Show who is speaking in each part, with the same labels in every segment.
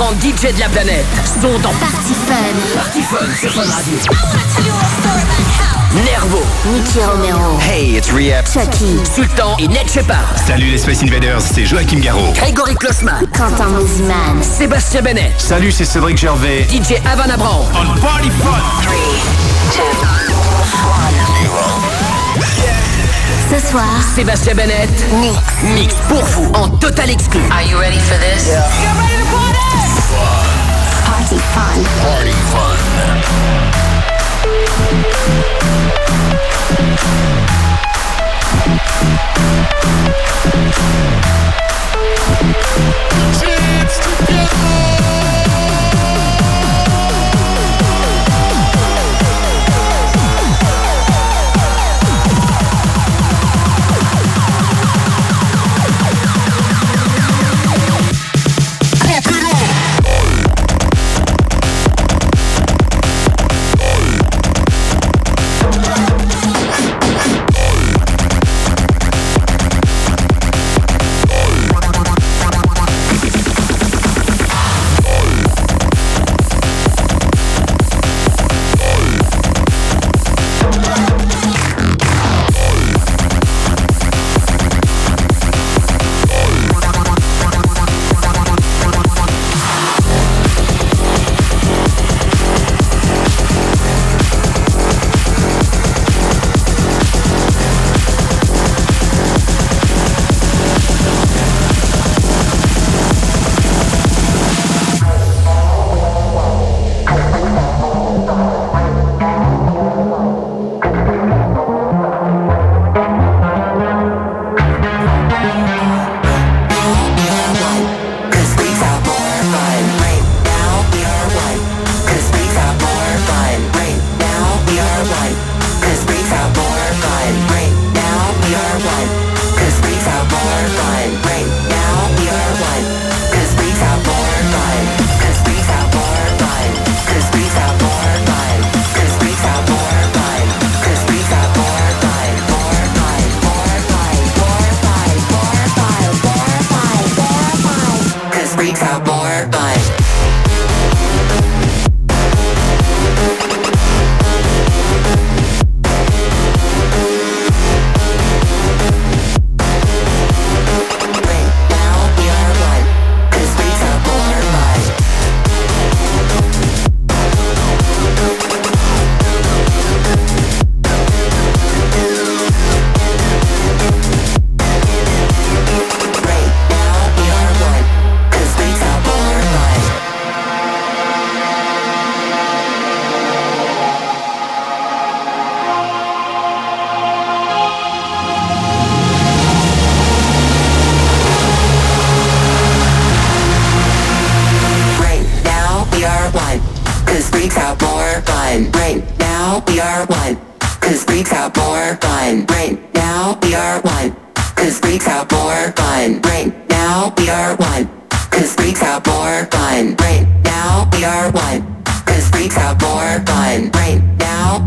Speaker 1: grands DJ de la planète sont dans
Speaker 2: Party Fun.
Speaker 1: Party Fun sur Fun Radio. Nervo,
Speaker 2: Nicky Romero,
Speaker 3: Hey, it's Rehab,
Speaker 2: Chucky,
Speaker 1: Sultan et Ned Shepard.
Speaker 4: Salut les Space Invaders, c'est Joachim Garraud,
Speaker 1: Grégory Klossman,
Speaker 2: Quentin Mosman,
Speaker 1: Sébastien Bennett.
Speaker 4: Salut, c'est Cédric Gervais,
Speaker 1: DJ Havana Brown.
Speaker 4: On Party Fun.
Speaker 2: 3, 2, 1, Ce soir,
Speaker 1: Sébastien Bennett
Speaker 2: mix
Speaker 1: mix pour vous en total exclu.
Speaker 5: Are you ready for this?
Speaker 2: Party fun.
Speaker 6: Party fun.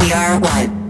Speaker 6: We are one.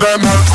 Speaker 5: To
Speaker 7: them.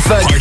Speaker 1: Funky Fun.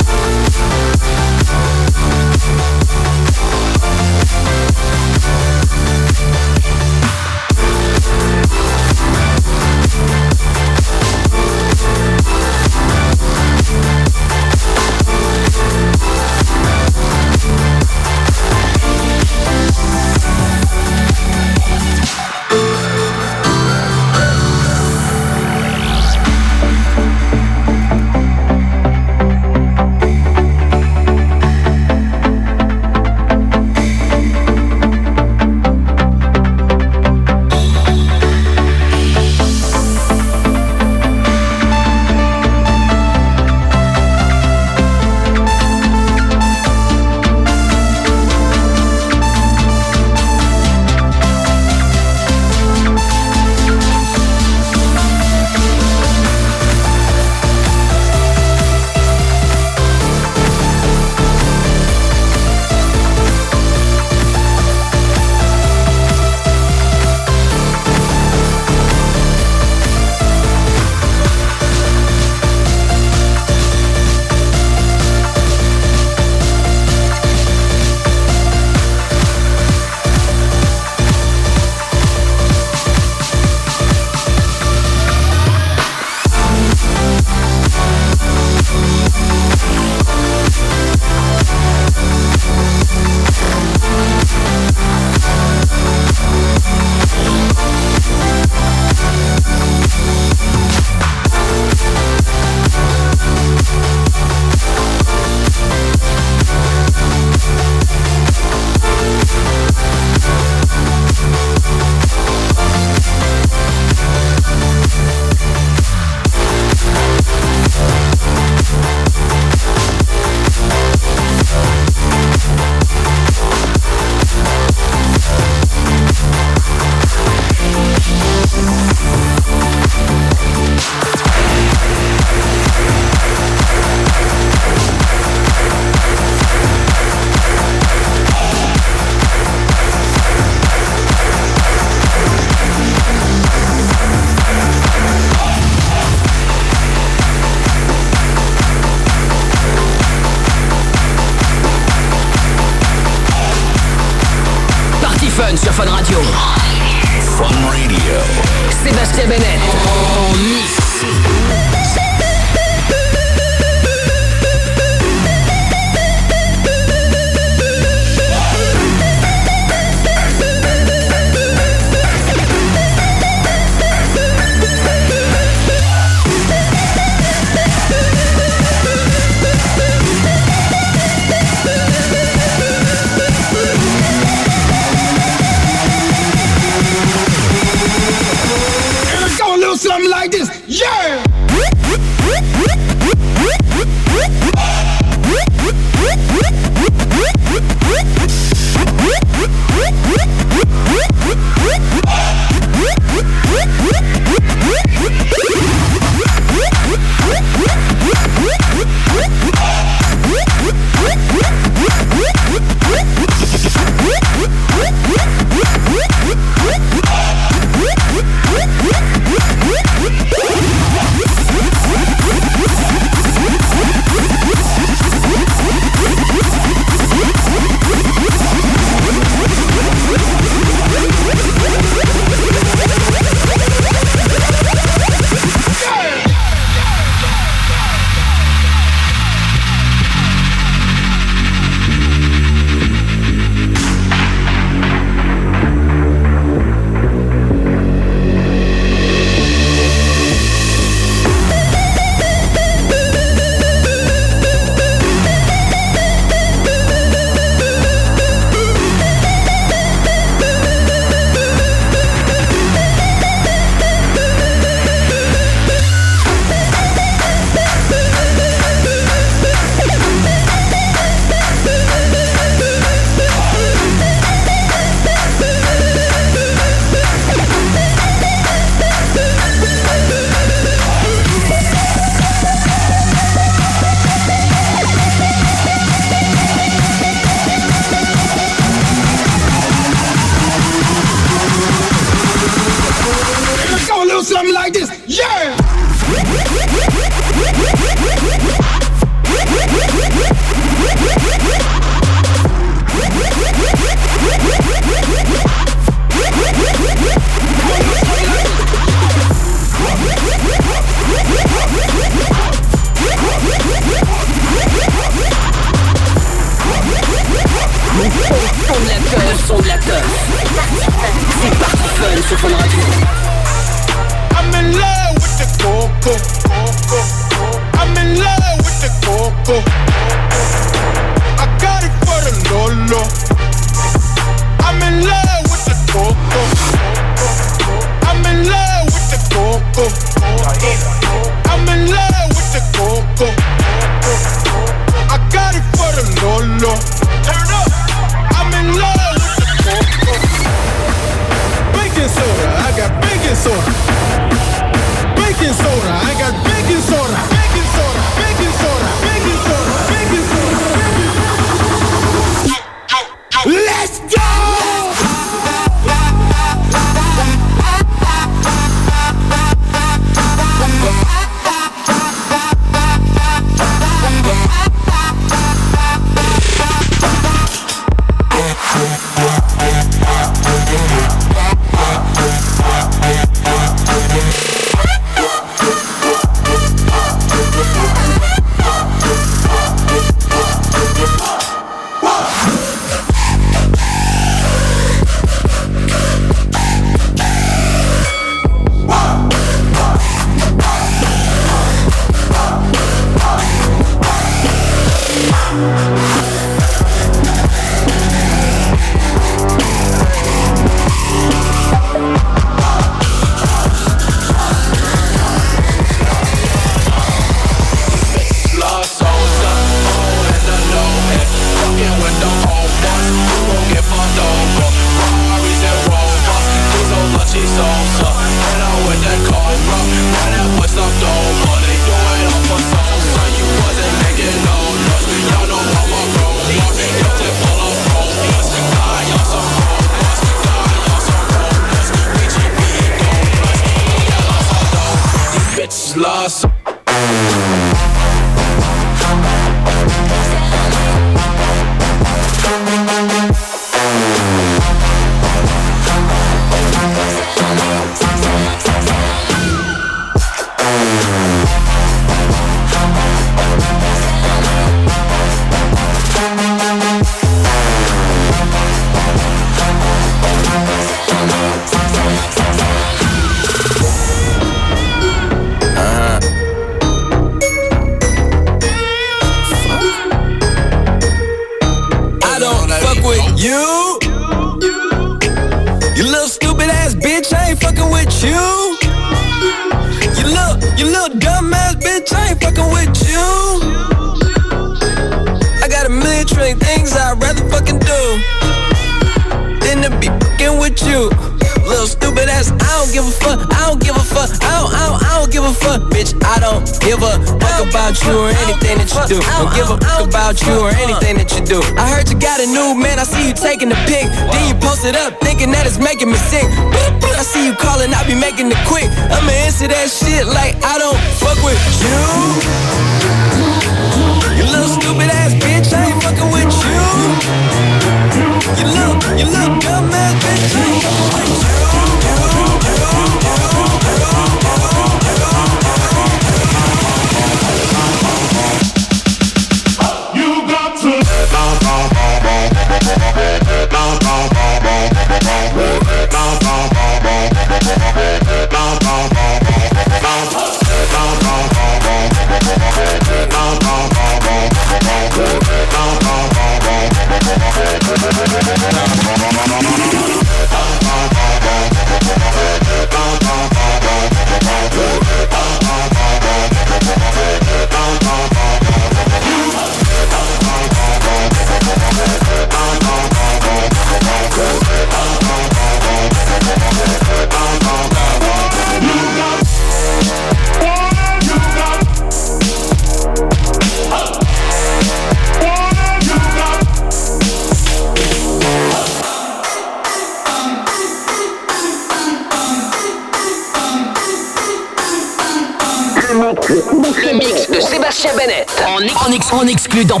Speaker 1: en exclu dans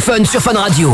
Speaker 1: Fun.
Speaker 2: Sur Fun Radio.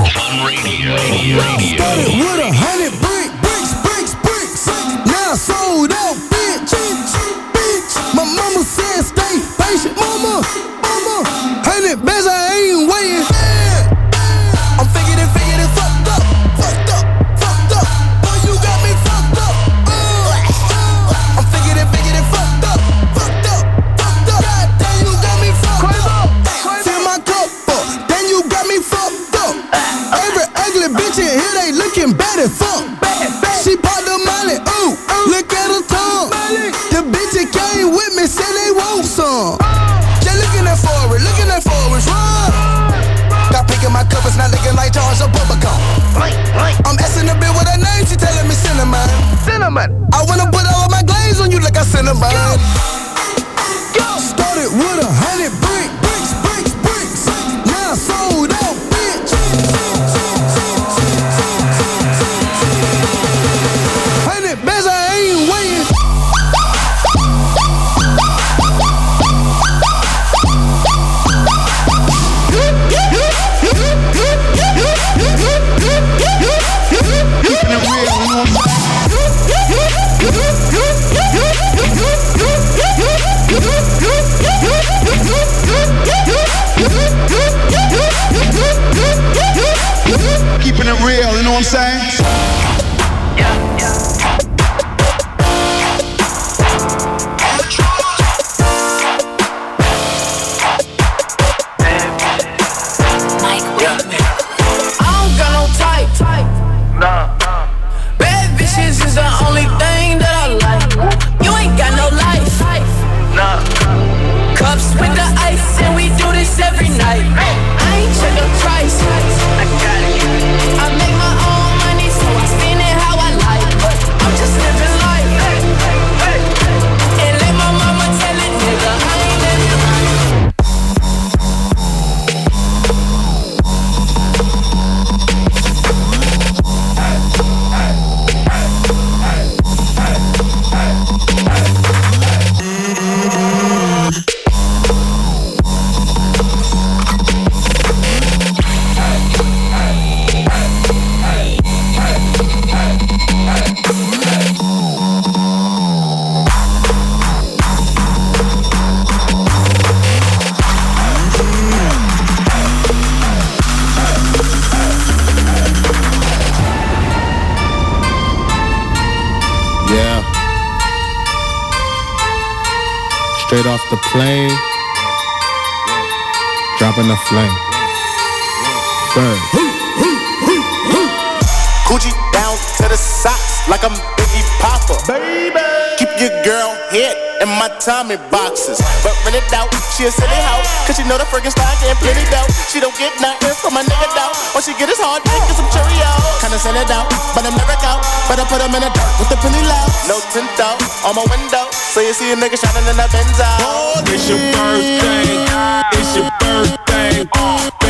Speaker 8: Boxes. But rent it out, she a silly hoe. Cause she know the friggin' style getting plenty dough. She don't get nothing from a nigga though. When she get his hard dick and some Cheerios. Kinda sell it out, but I'm never out. Better put him in the dirt with the penny low. No tint out on my window. So you see a nigga shining in the Benzo.
Speaker 9: Oh, it's your birthday. It's your birthday.
Speaker 5: Oh.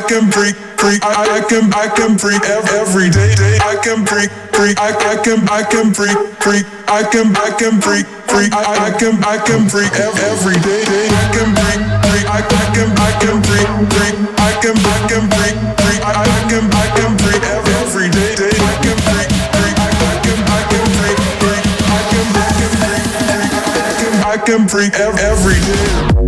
Speaker 5: I
Speaker 10: can freak, freak, I, I can, I can freak every day, day. I can freak, freak, I, I can, I can freak, freak, I can, I can freak, freak, I, I can, I can freak every day, day. I can freak, freak, I, I can, I can freak, freak, I can, I can freak, freak, I, I can, I can freak every day, day. I can freak, I can, I can freak, freak, I can, I can freak, freak, I can, I can freak every day.